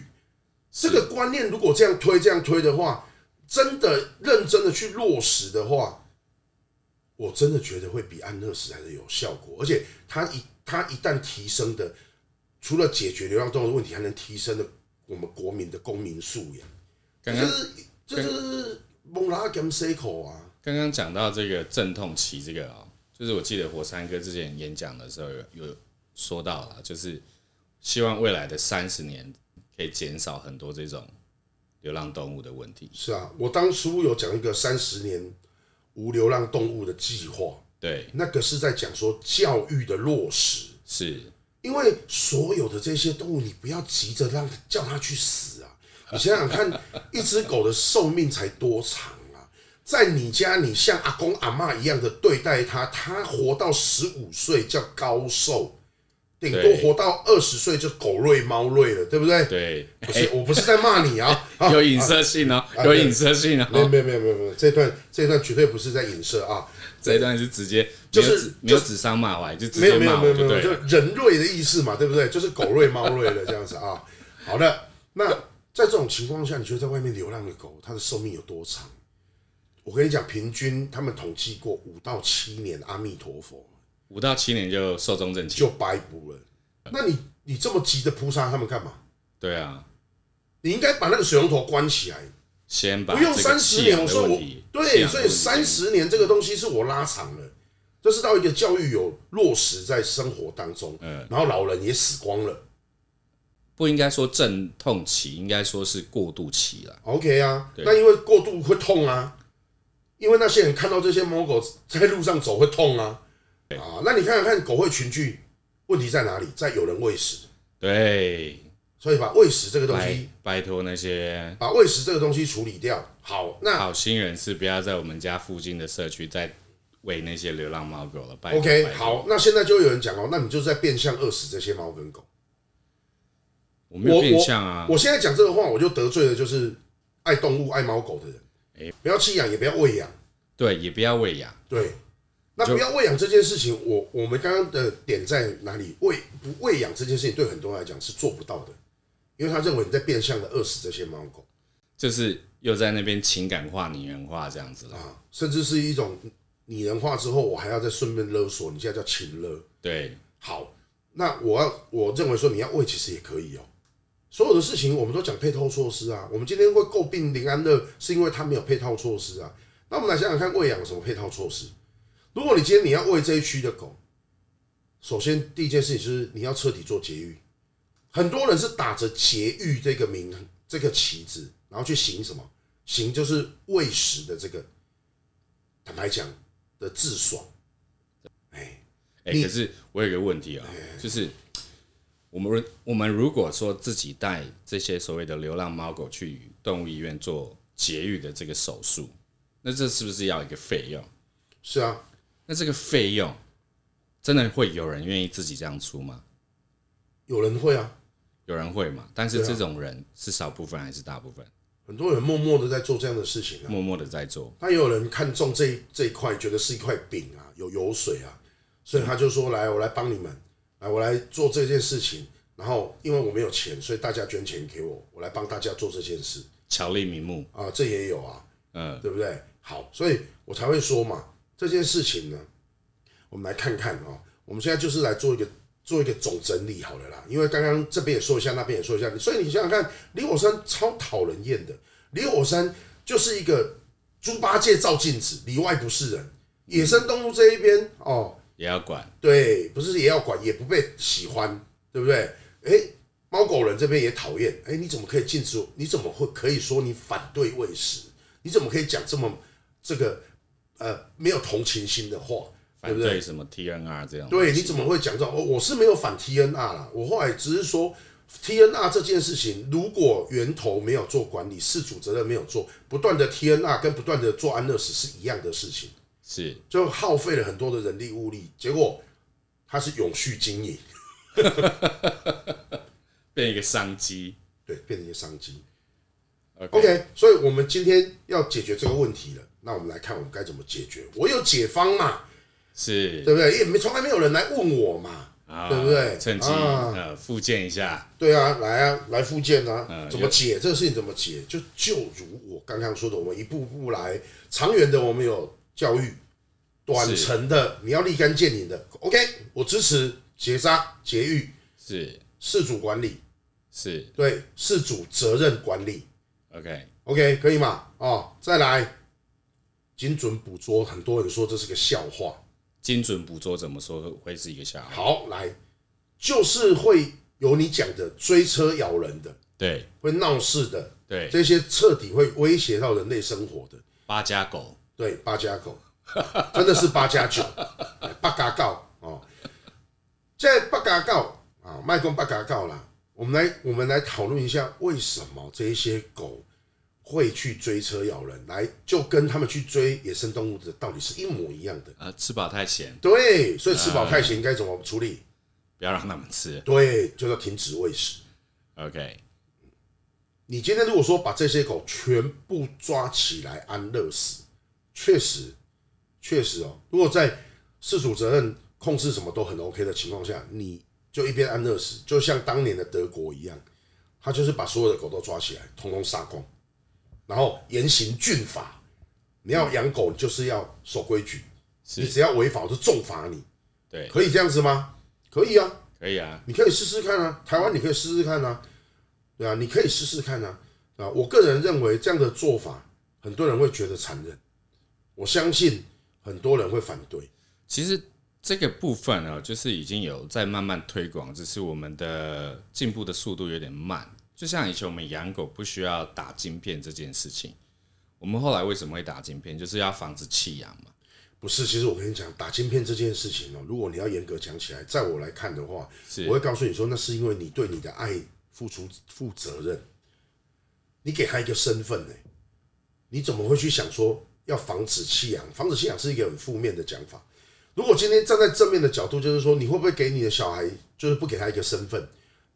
这个观念如果这样推这样推的话，真的认真的去落实的话，我真的觉得会比安乐死来的有效果，而且它一。它一旦提升的，除了解决流浪动物的问题，还能提升的我们国民的公民素养。刚刚就是就是蒙拉甘塞口啊。刚刚讲到这个阵痛期，这个啊、喔，就是我记得火山哥之前演讲的时候有有说到了，就是希望未来的三十年可以减少很多这种流浪动物的问题。是啊，我当初有讲一个三十年无流浪动物的计划。对，那个是在讲说教育的落实，是因为所有的这些动物，你不要急着让叫它去死啊！你想想看，一只狗的寿命才多长啊？在你家，你像阿公阿妈一样的对待它，它活到十五岁叫高寿，顶多活到二十岁就狗瑞猫瑞了，对不对？对，不是，我不是在骂你啊，有隐射性哦，有隐射性啊，没有没有没有没有，这段这段绝对不是在影射啊。这一段是直接就是没有指桑骂槐，就直接骂，没有没有没有没有，就人瑞的意思嘛，对不对？就是狗瑞猫瑞的这样子啊。好的，那在这种情况下，你觉得在外面流浪的狗，它的寿命有多长？我跟你讲，平均他们统计过五到七年，阿弥陀佛，五到七年就寿终正寝，就白补了。那你你这么急的扑杀他们干嘛？对啊，你应该把那个水龙头关起来。先把不用三十年，我说我对，所以三十年这个东西是我拉长了，就是到一个教育有落实在生活当中，嗯，然后老人也死光了，不应该说阵痛期，应该说是过渡期了。OK 啊，那因为过度会痛啊，因为那些人看到这些猫狗在路上走会痛啊，啊，那你看看狗会群聚，问题在哪里？在有人喂食，对。所以把喂食这个东西，拜托那些把喂食这个东西处理掉。好，那好心人士不要在我们家附近的社区再喂那些流浪猫狗了。拜 OK，好，那现在就有人讲哦，那你就是在变相饿死这些猫跟狗。我没有变相啊，我，我现在讲这个话，我就得罪了就是爱动物、爱猫狗的人。哎，不要弃养，也不要喂养。对，也不要喂养。对，那不要喂养这件事情，我我们刚刚的点在哪里？喂不喂养这件事情，对很多人来讲是做不到的，因为他认为你在变相的饿死这些猫狗，就是又在那边情感化、拟人化这样子啊，甚至是一种拟人化之后，我还要再顺便勒索，你现在叫情勒。对，好，那我要我认为说你要喂，其实也可以哦。所有的事情我们都讲配套措施啊，我们今天会诟病林安乐，是因为他没有配套措施啊。那我们来想想看，喂养有什么配套措施？如果你今天你要喂这一区的狗，首先第一件事情就是你要彻底做绝育。很多人是打着节育这个名这个旗子，然后去行什么？行就是喂食的这个，坦白讲的自爽。哎哎，可是我有一个问题啊，就是我们我们如果说自己带这些所谓的流浪猫狗去动物医院做节育的这个手术，那这是不是要一个费用？是啊。那这个费用真的会有人愿意自己这样出吗？有人会啊，有人会嘛？但是这种人是少部分还是大部分？很多人默默的在做这样的事情啊，默默的在做。但也有人看中这这一块，觉得是一块饼啊，有油水啊，所以他就说：“来，我来帮你们，来，我来做这件事情。然后因为我没有钱，所以大家捐钱给我，我来帮大家做这件事。”巧立名目啊，这也有啊，嗯，对不对？好，所以我才会说嘛。这件事情呢，我们来看看啊。我们现在就是来做一个做一个总整理好了啦。因为刚刚这边也说一下，那边也说一下，所以你想想看，李火山超讨人厌的。李火山就是一个猪八戒照镜子，里外不是人。野生动物这一边哦，也要管，对，不是也要管，也不被喜欢，对不对？哎，猫狗人这边也讨厌。哎，你怎么可以禁止？你怎么会可以说你反对喂食？你怎么可以讲这么这个？呃，没有同情心的话，对不对？什么 TNR 这样？对，你怎么会讲这种？我我是没有反 TNR 啦，我后来只是说 TNR 这件事情，如果源头没有做管理，事主责任没有做，不断的 TNR 跟不断的做安乐死是一样的事情，是就耗费了很多的人力物力，结果它是永续经营，变一个商机，对，变成一个商机。Okay. OK，所以我们今天要解决这个问题了。那我们来看，我们该怎么解决？我有解方嘛？是对不对？也没从来没有人来问我嘛，啊、对不对？趁机啊，呃，复健一下。对啊，来啊，来复健啊、呃，怎么解这个事情？怎么解？就就如我刚刚说的，我们一步步来。长远的，我们有教育；短程的，你要立竿见影的。OK，我支持结扎、节育，是事主管理，是对事主责任管理。OK OK，可以吗？哦，再来。精准捕捉，很多人说这是个笑话。精准捕捉怎么说会是一个笑话？好，来，就是会有你讲的追车咬人的，对，会闹事的，对，这些彻底会威胁到人类生活的八加狗，对，八加狗，真的是八加九，八嘎告哦，在八嘎告啊，卖公八嘎告啦，我们来，我们来讨论一下，为什么这些狗。会去追车咬人，来就跟他们去追野生动物的道理是一模一样的。呃，吃饱太闲。对，所以吃饱太闲应该怎么处理？不要让他们吃。对，就要停止喂食。OK。你今天如果说把这些狗全部抓起来安乐死，确实，确实哦。如果在事主责任控制什么都很 OK 的情况下，你就一边安乐死，就像当年的德国一样，他就是把所有的狗都抓起来，通通杀光。然后严刑峻法，你要养狗，就是要守规矩，你只要违法，我就重罚你。对，可以这样子吗？可以啊，可以啊，你可以试试看啊，台湾你可以试试看啊，对啊，你可以试试看啊，啊，我个人认为这样的做法，很多人会觉得残忍，我相信很多人会反对。其实这个部分呢，就是已经有在慢慢推广，只是我们的进步的速度有点慢。就像以前我们养狗不需要打晶片这件事情，我们后来为什么会打晶片？就是要防止弃养嘛。不是，其实我跟你讲，打晶片这件事情哦，如果你要严格讲起来，在我来看的话，我会告诉你说，那是因为你对你的爱付出负责任，你给他一个身份呢，你怎么会去想说要防止弃养？防止弃养是一个很负面的讲法。如果今天站在正面的角度，就是说，你会不会给你的小孩，就是不给他一个身份？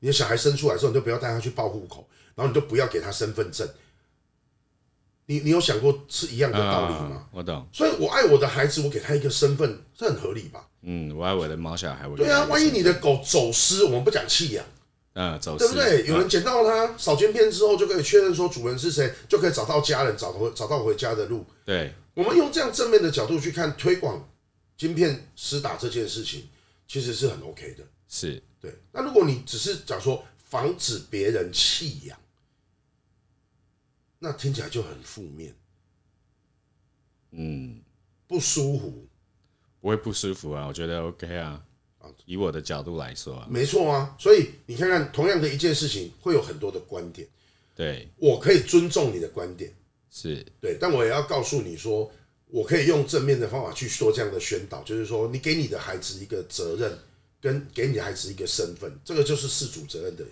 你的小孩生出来之后，你就不要带他去报户口，然后你就不要给他身份证。你你有想过是一样的道理吗？啊、我懂。所以我爱我的孩子，我给他一个身份，这很合理吧？嗯，我爱我的猫小孩，我对啊，万一你的狗走失，我们不讲弃养。嗯，走对不对？有人捡到它，扫金片之后就可以确认说主人是谁，就可以找到家人，找回找到回家的路。对，我们用这样正面的角度去看推广晶片施打这件事情，其实是很 OK 的。是对。那如果你只是讲说防止别人弃养，那听起来就很负面。嗯，不舒服。不会不舒服啊，我觉得 OK 啊。啊以我的角度来说啊，没错啊，所以你看看，同样的一件事情，会有很多的观点。对，我可以尊重你的观点，是对，但我也要告诉你说，我可以用正面的方法去说这样的宣导，就是说，你给你的孩子一个责任，跟给你孩子一个身份，这个就是事主责任的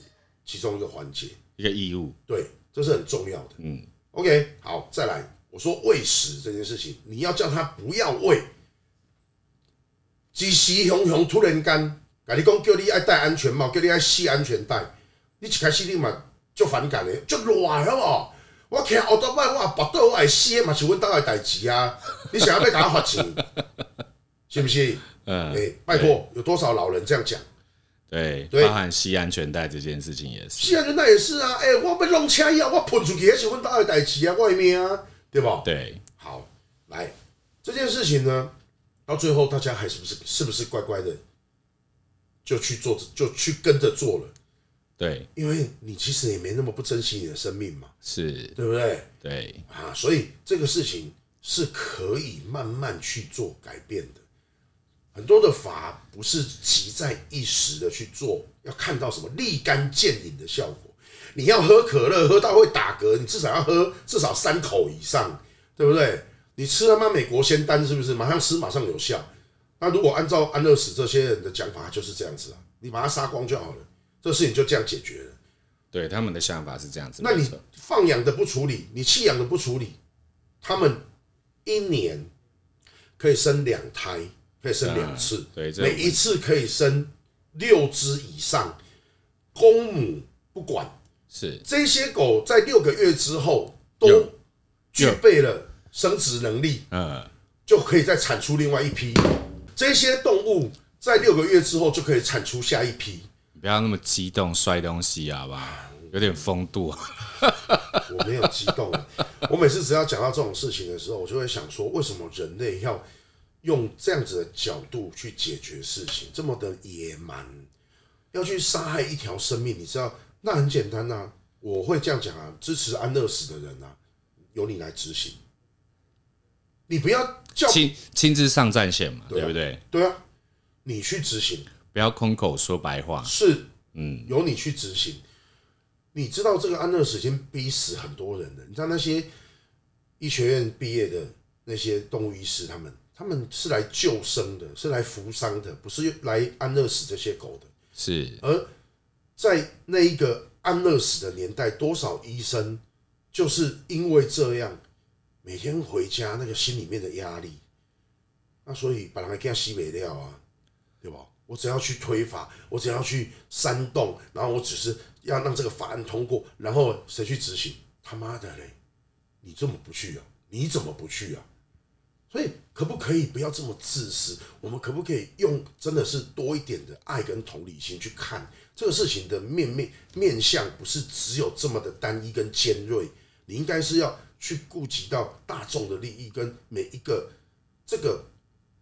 其中一个环节，一个义务。对，这是很重要的。嗯，OK，好，再来，我说喂食这件事情，你要叫他不要喂。急急熊熊突然间，跟你讲叫你爱戴安全帽，叫你爱系安全带，你一开始你嘛就反感的，就乱？我骑奥多麦，我跋倒我爱系嘛是阮兜的代志啊！你想要要给他罚钱，是不信？嗯，哎，拜托，有多少老人这样讲？对，对，包含系安全带这件事情也是。系安全带也是啊！哎，我被弄车以后，我喷出去，也是阮大的代志啊，外面啊，对吧？对，好，来这件事情呢。到最后，大家还是不是是不是乖乖的就去做，就去跟着做了？对，因为你其实也没那么不珍惜你的生命嘛，是对不对？对啊，所以这个事情是可以慢慢去做改变的。很多的法不是急在一时的去做，要看到什么立竿见影的效果。你要喝可乐喝到会打嗝，你至少要喝至少三口以上，对不对？你吃他妈美国仙丹是不是？马上吃马上有效？那如果按照安乐死这些人的讲法，就是这样子啊，你把它杀光就好了，这事情就这样解决了。对，他们的想法是这样子。那你放养的不处理，你弃养的不处理，他们一年可以生两胎，可以生两次，每一次可以生六只以上，公母不管。是这些狗在六个月之后都具备了。生殖能力，嗯，就可以再产出另外一批。这些动物在六个月之后就可以产出下一批。不要那么激动，摔东西好不好？有点风度。我没有激动，我每次只要讲到这种事情的时候，我就会想说，为什么人类要用这样子的角度去解决事情，这么的野蛮，要去杀害一条生命？你知道，那很简单呐、啊。我会这样讲啊，支持安乐死的人啊，由你来执行。你不要叫亲亲自上战线嘛，对不对？对啊，你去执行，不要空口说白话。是，嗯，由你去执行。你知道这个安乐死已经逼死很多人了。你知道那些医学院毕业的那些动物医师，他们他们是来救生的，是来扶伤的，不是来安乐死这些狗的。是。而在那一个安乐死的年代，多少医生就是因为这样。每天回家那个心里面的压力，那所以把人给他吸没掉啊，对吧？我只要去推法，我只要去煽动，然后我只是要让这个法案通过，然后谁去执行？他妈的嘞！你这么不去啊？你怎么不去啊？所以可不可以不要这么自私？我们可不可以用真的是多一点的爱跟同理心去看这个事情的面面面向？不是只有这么的单一跟尖锐，你应该是要。去顾及到大众的利益跟每一个这个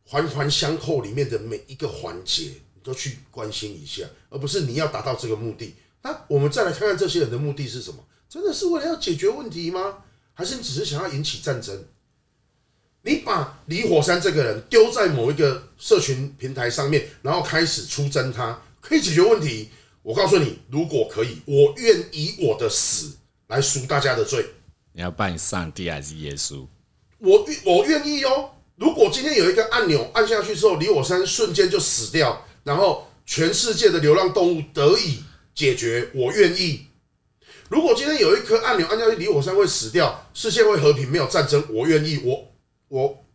环环相扣里面的每一个环节，你都去关心一下，而不是你要达到这个目的。那我们再来看看这些人的目的是什么？真的是为了要解决问题吗？还是你只是想要引起战争？你把李火山这个人丢在某一个社群平台上面，然后开始出征他，可以解决问题？我告诉你，如果可以，我愿以我的死来赎大家的罪。你要拜上帝还是耶稣？我愿我愿意哦。如果今天有一个按钮按下去之后，李火山瞬间就死掉，然后全世界的流浪动物得以解决，我愿意。如果今天有一颗按钮按下去，李火山会死掉，世界会和平，没有战争，我愿意。我我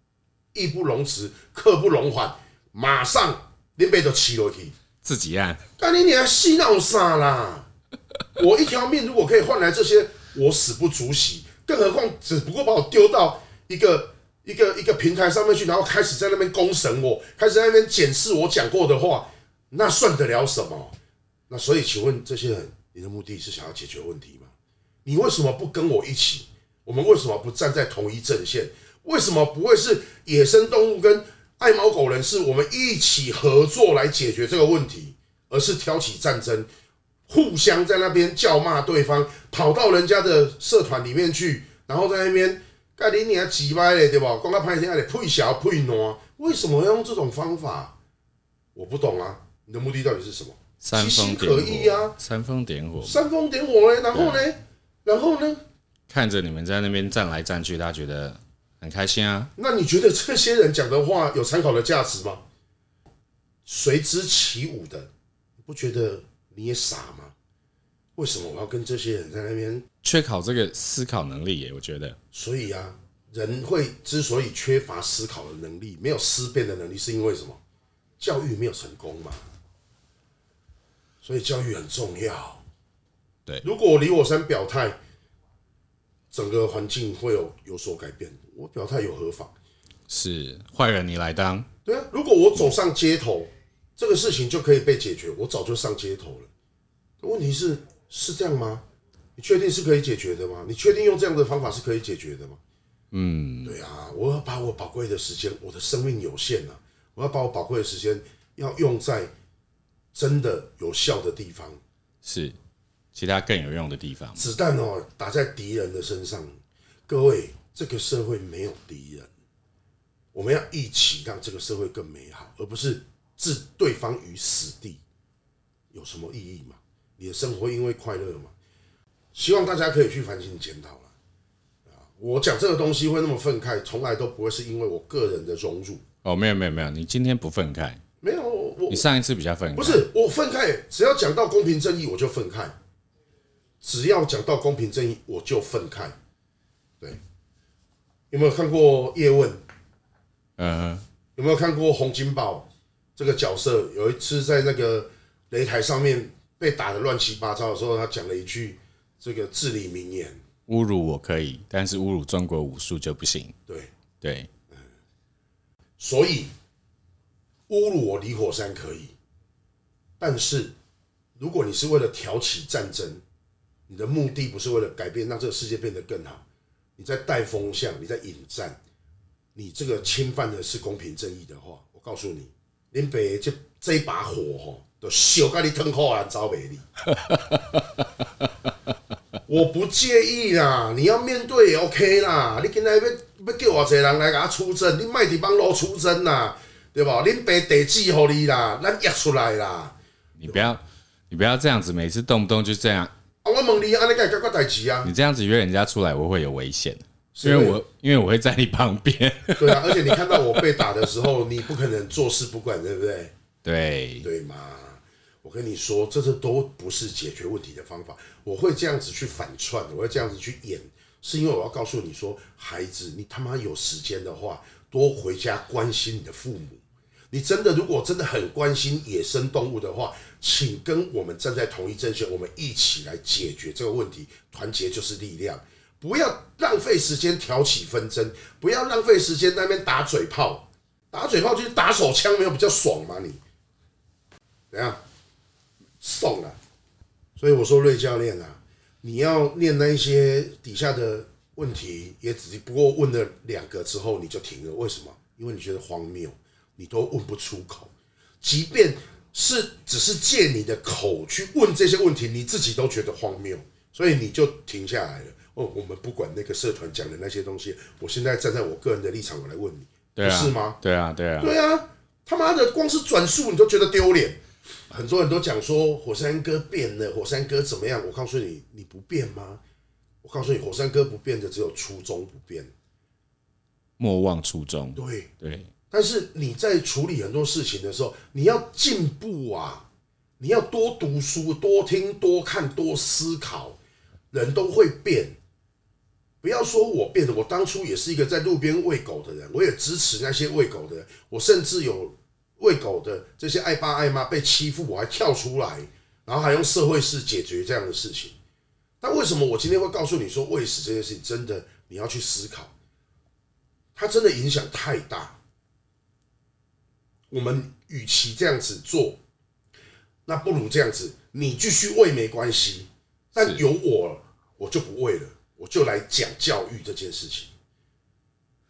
义不容辞，刻不容缓，马上连背都骑楼梯，自己按。干你你还嬉闹啥啦？我一条命如果可以换来这些，我死不足惜。更何况只不过把我丢到一个一个一个平台上面去，然后开始在那边公审我，开始在那边检视我讲过的话，那算得了什么？那所以，请问这些人，你的目的是想要解决问题吗？你为什么不跟我一起？我们为什么不站在同一阵线？为什么不会是野生动物跟爱猫狗人士，我们一起合作来解决这个问题，而是挑起战争，互相在那边叫骂对方，跑到人家的社团里面去，然后在那边盖你娘几歪嘞，对吧？光他拍天还得配小配挪，为什么要用这种方法？我不懂啊，你的目的到底是什么？煽风点火，煽风点火，煽风点火嘞，然后呢？然后呢？看着你们在那边站来站去，他觉得很开心啊。那你觉得这些人讲的话有参考的价值吗？随之起舞的，你不觉得你也傻吗？为什么我要跟这些人在那边？缺考这个思考能力耶，我觉得。所以啊，人会之所以缺乏思考的能力，没有思辨的能力，是因为什么？教育没有成功嘛。所以教育很重要。对，如果李火山表态。整个环境会有有所改变，我表态有何妨？是坏人你来当？对啊，如果我走上街头，这个事情就可以被解决，我早就上街头了。问题是是这样吗？你确定是可以解决的吗？你确定用这样的方法是可以解决的吗？嗯，对啊，我要把我宝贵的时间，我的生命有限啊，我要把我宝贵的时间要用在真的有效的地方。是。其他更有用的地方，子弹哦打在敌人的身上。各位，这个社会没有敌人，我们要一起让这个社会更美好，而不是置对方于死地。有什么意义吗？你的生活会因为快乐吗？希望大家可以去反省检讨了。我讲这个东西会那么愤慨，从来都不会是因为我个人的荣辱。哦，没有没有没有，你今天不愤慨，没有我，你上一次比较愤慨，不是我愤慨，只要讲到公平正义，我就愤慨。只要讲到公平正义，我就愤慨。对，有没有看过叶问？嗯，有没有看过洪金宝这个角色？有一次在那个擂台上面被打得乱七八糟的时候，他讲了一句这个至理名言：侮辱我可以，但是侮辱中国武术就不行。对对，嗯所以侮辱我李火山可以，但是如果你是为了挑起战争，你的目的不是为了改变，让这个世界变得更好。你在带风向，你在引战，你这个侵犯的是公平正义的话，我告诉你，林北这这一把火吼，都烧给你吞口啊，招美丽。我不介意啦，你要面对也 OK 啦。你今天要要叫我这人来给他出征，你卖地帮路出征啦，对吧？林北地址给你啦，咱约出来啦。你不要，你不要这样子，每次动不动就这样。啊、我问你，安尼该搞个代志啊？你这样子约人家出来，我会有危险，因为我因为我会在你旁边。对啊，而且你看到我被打的时候，你不可能坐视不管，对不对？对对嘛？我跟你说，这这都不是解决问题的方法。我会这样子去反串，我会这样子去演，是因为我要告诉你说，孩子，你他妈有时间的话，多回家关心你的父母。你真的如果真的很关心野生动物的话，请跟我们站在同一阵线，我们一起来解决这个问题。团结就是力量，不要浪费时间挑起纷争，不要浪费时间那边打嘴炮。打嘴炮就是打手枪，没有比较爽吗？你怎样送了？所以我说，瑞教练啊，你要念那一些底下的问题，也只不过问了两个之后你就停了。为什么？因为你觉得荒谬。你都问不出口，即便是只是借你的口去问这些问题，你自己都觉得荒谬，所以你就停下来了。哦，我们不管那个社团讲的那些东西，我现在站在我个人的立场，我来问你，对啊，不是吗？对啊，对啊，对啊！他妈的，光是转述你都觉得丢脸。很多人都讲说火山哥变了，火山哥怎么样？我告诉你，你不变吗？我告诉你，火山哥不变的只有初衷不变，莫忘初衷。对对。但是你在处理很多事情的时候，你要进步啊！你要多读书、多听、多看、多思考。人都会变，不要说我变了。我当初也是一个在路边喂狗的人，我也支持那些喂狗的人。我甚至有喂狗的这些爱爸爱妈被欺负，我还跳出来，然后还用社会式解决这样的事情。但为什么我今天会告诉你说喂食这件事情真的你要去思考，它真的影响太大。我们与其这样子做，那不如这样子，你继续喂没关系，但有我我就不喂了，我就来讲教育这件事情。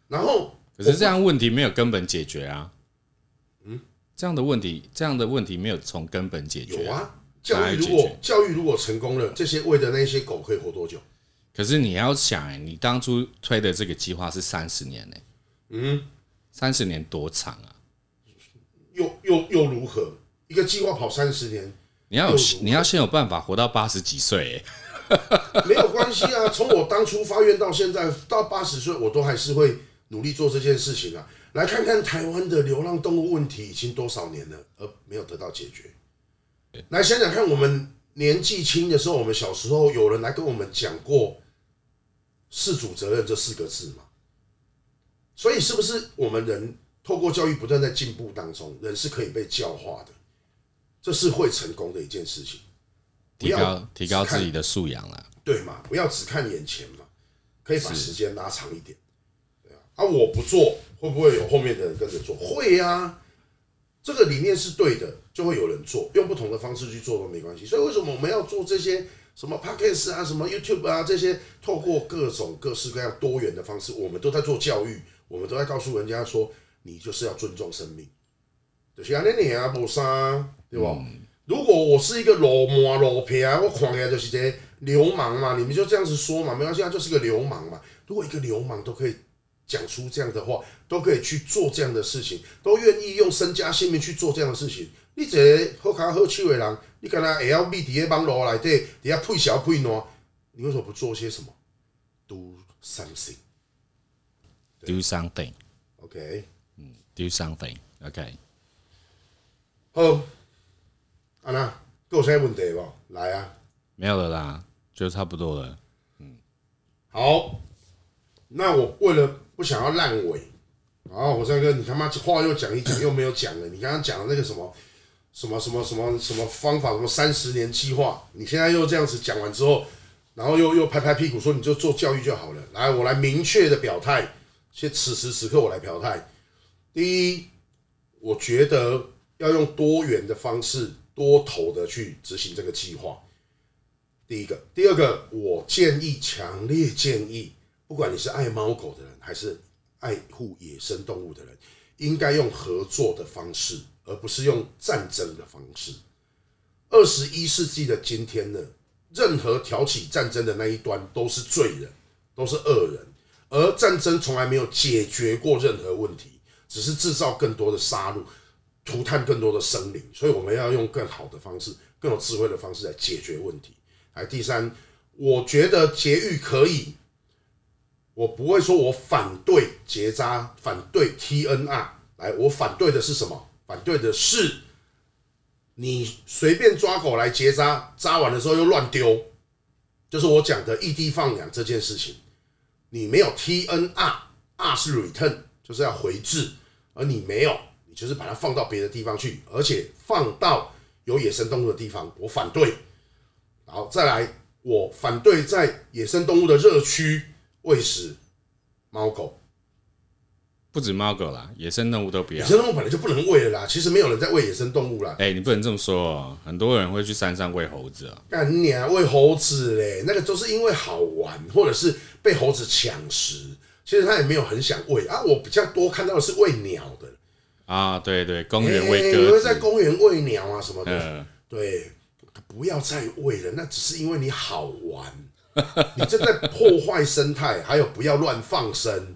然后，可是这样问题没有根本解决啊。嗯，这样的问题，这样的问题没有从根本解决。有啊，教育如果教育如果成功了，这些喂的那些狗可以活多久？可是你要想，哎，你当初推的这个计划是三十年呢。嗯，三十年多长啊？又又又如何？一个计划跑三十年，你要有你要先有办法活到八十几岁，没有关系啊。从我当初发愿到现在到八十岁，我都还是会努力做这件事情啊。来看看台湾的流浪动物问题已经多少年了，而没有得到解决。来想想看，我们年纪轻的时候，我们小时候有人来跟我们讲过“事主责任”这四个字吗？所以，是不是我们人？透过教育不断在进步当中，人是可以被教化的，这是会成功的一件事情。提高提高自己的素养了，对嘛？不要只看眼前嘛，可以把时间拉长一点。对啊，啊，我不做，会不会有后面的人跟着做？会啊，这个理念是对的，就会有人做，用不同的方式去做都没关系。所以为什么我们要做这些什么 Podcast 啊、什么 YouTube 啊这些？透过各种各式各样多元的方式，我们都在做教育，我们都在告诉人家说。你就是要尊重生命，就是安尼你啊，无啥，对吧？嗯、如果我是一个老毛老皮啊，我看起来就是这流氓嘛，你们就这样子说嘛，没关系，他就是个流氓嘛。如果一个流氓都可以讲出这样的话，都可以去做这样的事情，都愿意用身家性命去做这样的事情，你这个好卡好手的人，你敢若会晓秘伫个网络内底，底下配小配暖，你为什么不做些什么？Do something，Do something，OK。Do something, OK。好，安娜，有啥问题不？来啊，没有了啦，就差不多了。嗯，好，那我为了不想要烂尾，然后火山哥，你他妈话又讲一讲，又没有讲了。你刚刚讲的那个什么什么什么什么什么方法，什么三十年计划，你现在又这样子讲完之后，然后又又拍拍屁股说你就做教育就好了。来，我来明确的表态，现此时此刻我来表态。第一，我觉得要用多元的方式，多头的去执行这个计划。第一个，第二个，我建议，强烈建议，不管你是爱猫狗的人，还是爱护野生动物的人，应该用合作的方式，而不是用战争的方式。二十一世纪的今天呢，任何挑起战争的那一端都是罪人，都是恶人，而战争从来没有解决过任何问题。只是制造更多的杀戮，涂炭更多的生灵，所以我们要用更好的方式、更有智慧的方式来解决问题。来，第三，我觉得节育可以，我不会说我反对结扎，反对 TNR。来，我反对的是什么？反对的是你随便抓狗来结扎，扎完的时候又乱丢，就是我讲的异地放养这件事情。你没有 TNR，R 是 return，就是要回制。而你没有，你就是把它放到别的地方去，而且放到有野生动物的地方，我反对。然后，再来，我反对在野生动物的热区喂食猫狗，不止猫狗啦，野生动物都不要。野生动物本来就不能喂了啦，其实没有人在喂野生动物啦。哎、欸，你不能这么说哦，很多人会去山上喂猴子啊。干你啊，喂猴子嘞，那个都是因为好玩，或者是被猴子抢食。其实他也没有很想喂啊，我比较多看到的是喂鸟的。啊，对对，公园喂鸽子，有人在公园喂鸟啊什么的，嗯、对，不要再喂了，那只是因为你好玩，你正在破坏生态，还有不要乱放生。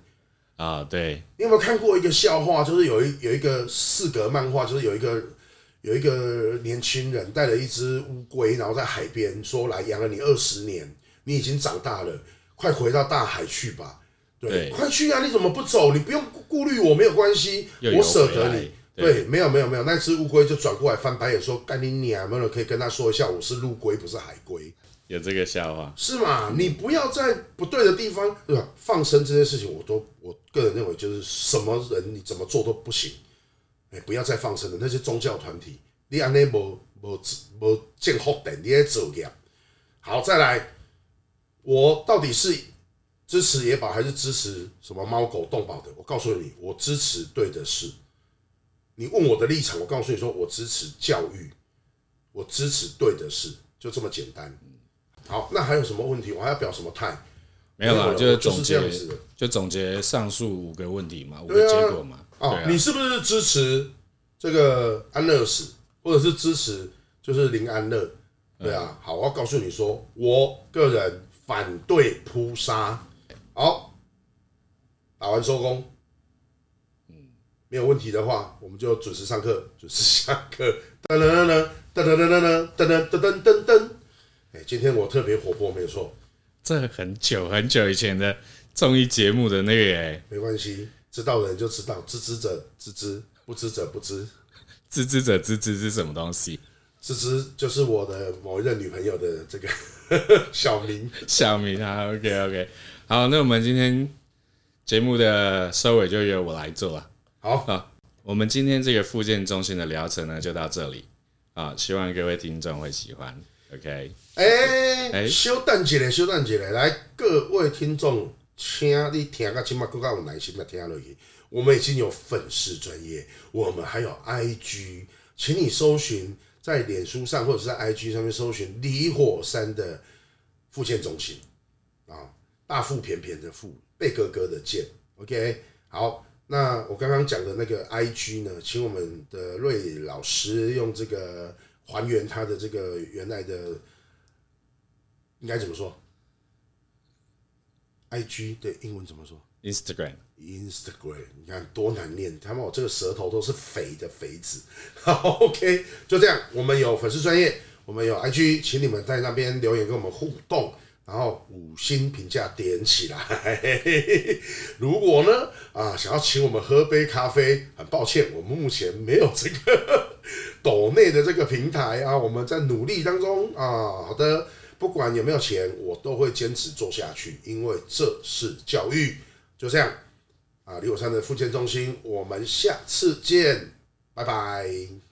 啊，对，你有没有看过一个笑话？就是有一有一个四格漫画，就是有一个有一个年轻人带了一只乌龟，然后在海边说：“来养了你二十年，你已经长大了，快回到大海去吧。”对，快去啊！你怎么不走？你不用顾虑我，没有关系，我舍得你。对，没有没有没有，那只乌龟就转过来翻白眼说：“干你娘！有没有可以跟他说一下，我是陆龟，不是海龟。”有这个笑话是吗？你不要在不对的地方，对吧？放生这件事情，我都我个人认为就是什么人你怎么做都不行。哎，不要再放生了，那些宗教团体，你安内无无无建福的，你在走掉。好，再来。我到底是支持野保还是支持什么猫狗动保的？我告诉你，我支持对的事。你问我的立场，我告诉你说，我支持教育，我支持对的事，就这么简单。好，那还有什么问题？我还要表什么态？没有啦，就是总结，就总结上述五个问题嘛，五个结果嘛。哦，啊你是不是支持这个安乐死，或者是支持就是林安乐？对啊，好，我要告诉你说，我个人反对扑杀。好，打完收工。嗯，没有问题的话，我们就准时上课，准时下课。噔噔噔噔噔噔噔噔噔噔噔噔。哎，今天我特别活泼，没有错。这很久很久以前的综艺节目的那个哎，没关系，知道的人就知道，知之者知之，不知者不知。知之者知之是什么东西？知之就是我的某一任女朋友的这个 小名，小名啊。OK OK，好，那我们今天节目的收尾就由我来做了。好啊，我们今天这个复健中心的疗程呢，就到这里啊，希望各位听众会喜欢。OK，哎哎，稍等一下，稍等一下，来，各位听众，请你听个起码更加有耐心的听落去。我们已经有粉丝专业，我们还有 IG，请你搜寻在脸书上或者是在 IG 上面搜寻李火山的复健中心啊，大腹便便的腹，贝哥哥的健。OK，好，那我刚刚讲的那个 IG 呢，请我们的瑞老师用这个。还原他的这个原来的，应该怎么说？I G 的英文怎么说？Instagram，Instagram，你看多难念，他们我这个舌头都是肥的肥子。好，OK，就这样，我们有粉丝专业，我们有 I G，请你们在那边留言跟我们互动，然后五星评价点起来。如果呢，啊，想要请我们喝杯咖啡，很抱歉，我们目前没有这个。抖内的这个平台啊，我们在努力当中啊。好的，不管有没有钱，我都会坚持做下去，因为这是教育。就这样啊，李火山的复健中心，我们下次见，拜拜。